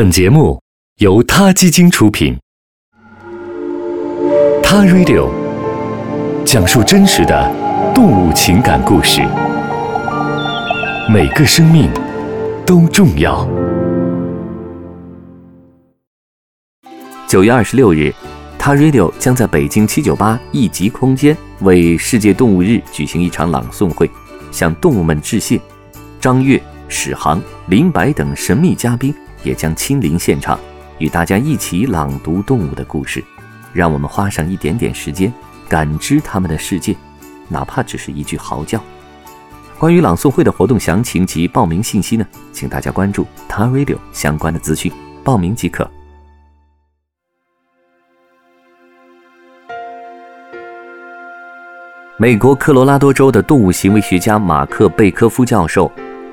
本节目由他基金出品，《他 Radio》讲述真实的动物情感故事，每个生命都重要。九月二十六日，他 Radio 将在北京七九八一级空间为世界动物日举行一场朗诵会，向动物们致谢。张悦、史航、林白等神秘嘉宾也将亲临现场，与大家一起朗读动物的故事。让我们花上一点点时间，感知他们的世界，哪怕只是一句嚎叫。关于朗诵会的活动详情及报名信息呢？请大家关注 TARADIO 相关的资讯，报名即可。美国科罗拉多州的动物行为学家马克·贝科夫教授，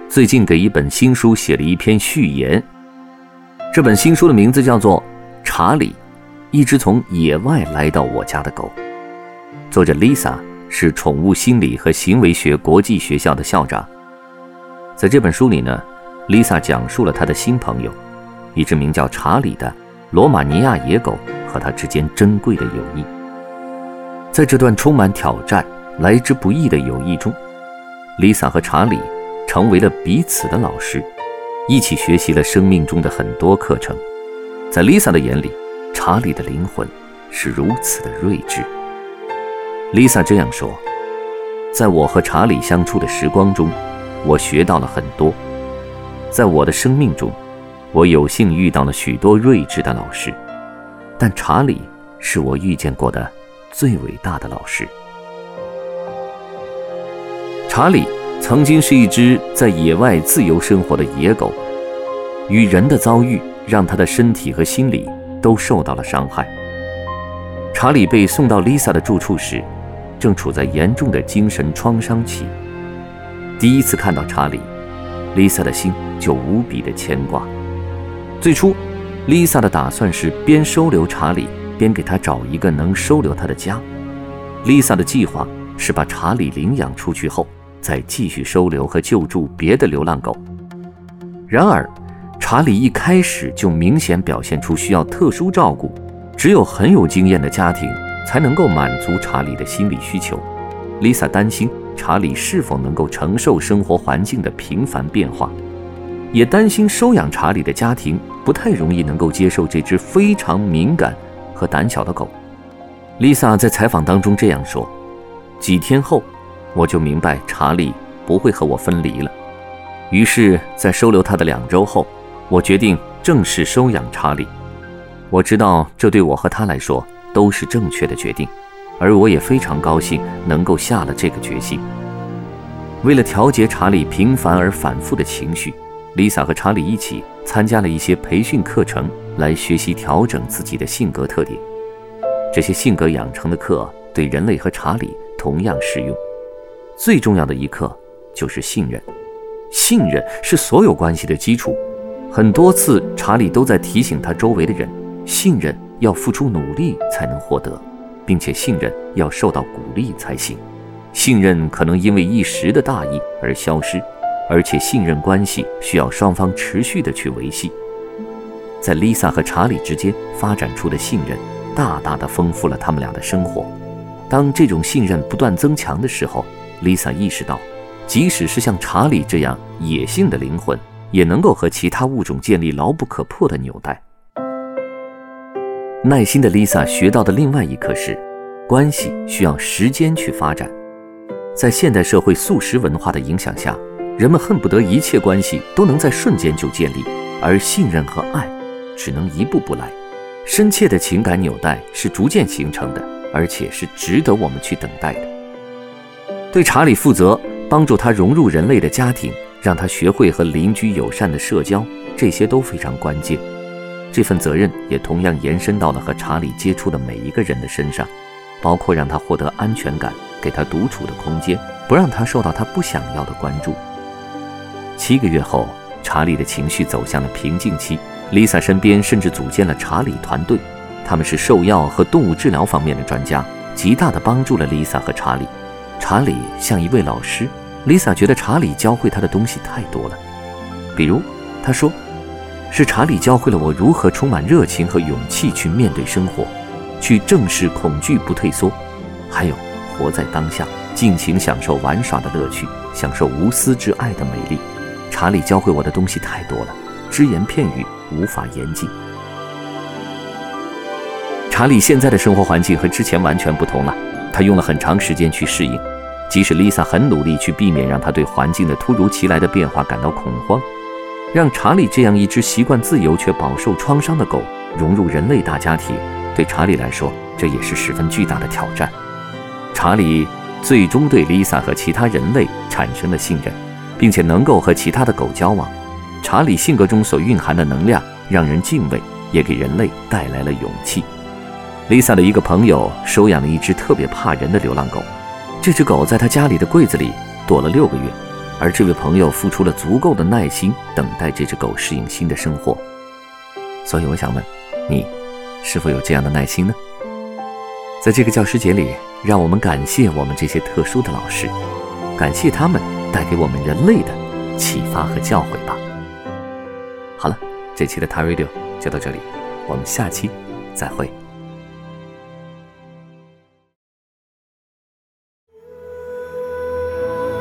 最近给一本新书写了一篇序言。这本新书的名字叫做《查理，一只从野外来到我家的狗》。作者 Lisa 是宠物心理和行为学国际学校的校长。在这本书里呢，Lisa 讲述了他的新朋友，一只名叫查理的罗马尼亚野狗和他之间珍贵的友谊。在这段充满挑战。来之不易的友谊中，Lisa 和查理成为了彼此的老师，一起学习了生命中的很多课程。在 Lisa 的眼里，查理的灵魂是如此的睿智。Lisa 这样说：“在我和查理相处的时光中，我学到了很多。在我的生命中，我有幸遇到了许多睿智的老师，但查理是我遇见过的最伟大的老师。”查理曾经是一只在野外自由生活的野狗，与人的遭遇让他的身体和心理都受到了伤害。查理被送到 Lisa 的住处时，正处在严重的精神创伤期。第一次看到查理，Lisa 的心就无比的牵挂。最初，Lisa 的打算是边收留查理，边给他找一个能收留他的家。Lisa 的计划是把查理领养出去后。再继续收留和救助别的流浪狗。然而，查理一开始就明显表现出需要特殊照顾，只有很有经验的家庭才能够满足查理的心理需求。Lisa 担心查理是否能够承受生活环境的频繁变化，也担心收养查理的家庭不太容易能够接受这只非常敏感和胆小的狗。Lisa 在采访当中这样说：“几天后。”我就明白查理不会和我分离了，于是，在收留他的两周后，我决定正式收养查理。我知道这对我和他来说都是正确的决定，而我也非常高兴能够下了这个决心。为了调节查理频繁而反复的情绪，Lisa 和查理一起参加了一些培训课程，来学习调整自己的性格特点。这些性格养成的课对人类和查理同样适用。最重要的一课就是信任，信任是所有关系的基础。很多次，查理都在提醒他周围的人：信任要付出努力才能获得，并且信任要受到鼓励才行。信任可能因为一时的大意而消失，而且信任关系需要双方持续的去维系。在 Lisa 和查理之间发展出的信任，大大的丰富了他们俩的生活。当这种信任不断增强的时候，Lisa 意识到，即使是像查理这样野性的灵魂，也能够和其他物种建立牢不可破的纽带。耐心的 Lisa 学到的另外一课是，关系需要时间去发展。在现代社会速食文化的影响下，人们恨不得一切关系都能在瞬间就建立，而信任和爱只能一步步来。深切的情感纽带是逐渐形成的，而且是值得我们去等待的。对查理负责，帮助他融入人类的家庭，让他学会和邻居友善的社交，这些都非常关键。这份责任也同样延伸到了和查理接触的每一个人的身上，包括让他获得安全感，给他独处的空间，不让他受到他不想要的关注。七个月后，查理的情绪走向了平静期，Lisa 身边甚至组建了查理团队，他们是兽药和动物治疗方面的专家，极大地帮助了 Lisa 和查理。查理像一位老师，Lisa 觉得查理教会他的东西太多了。比如，他说：“是查理教会了我如何充满热情和勇气去面对生活，去正视恐惧不退缩，还有活在当下，尽情享受玩耍的乐趣，享受无私之爱的美丽。查理教会我的东西太多了，只言片语无法言尽。查理现在的生活环境和之前完全不同了，他用了很长时间去适应，即使丽萨很努力去避免让他对环境的突如其来的变化感到恐慌。让查理这样一只习惯自由却饱受创伤的狗融入人类大家庭，对查理来说，这也是十分巨大的挑战。查理最终对丽萨和其他人类产生了信任，并且能够和其他的狗交往。查理性格中所蕴含的能量让人敬畏，也给人类带来了勇气。Lisa 的一个朋友收养了一只特别怕人的流浪狗，这只狗在他家里的柜子里躲了六个月。而这位朋友付出了足够的耐心，等待这只狗适应新的生活。所以我想问，你是否有这样的耐心呢？在这个教师节里，让我们感谢我们这些特殊的老师，感谢他们带给我们人类的启发和教诲吧。好了，这期的 t Radio 就到这里，我们下期再会。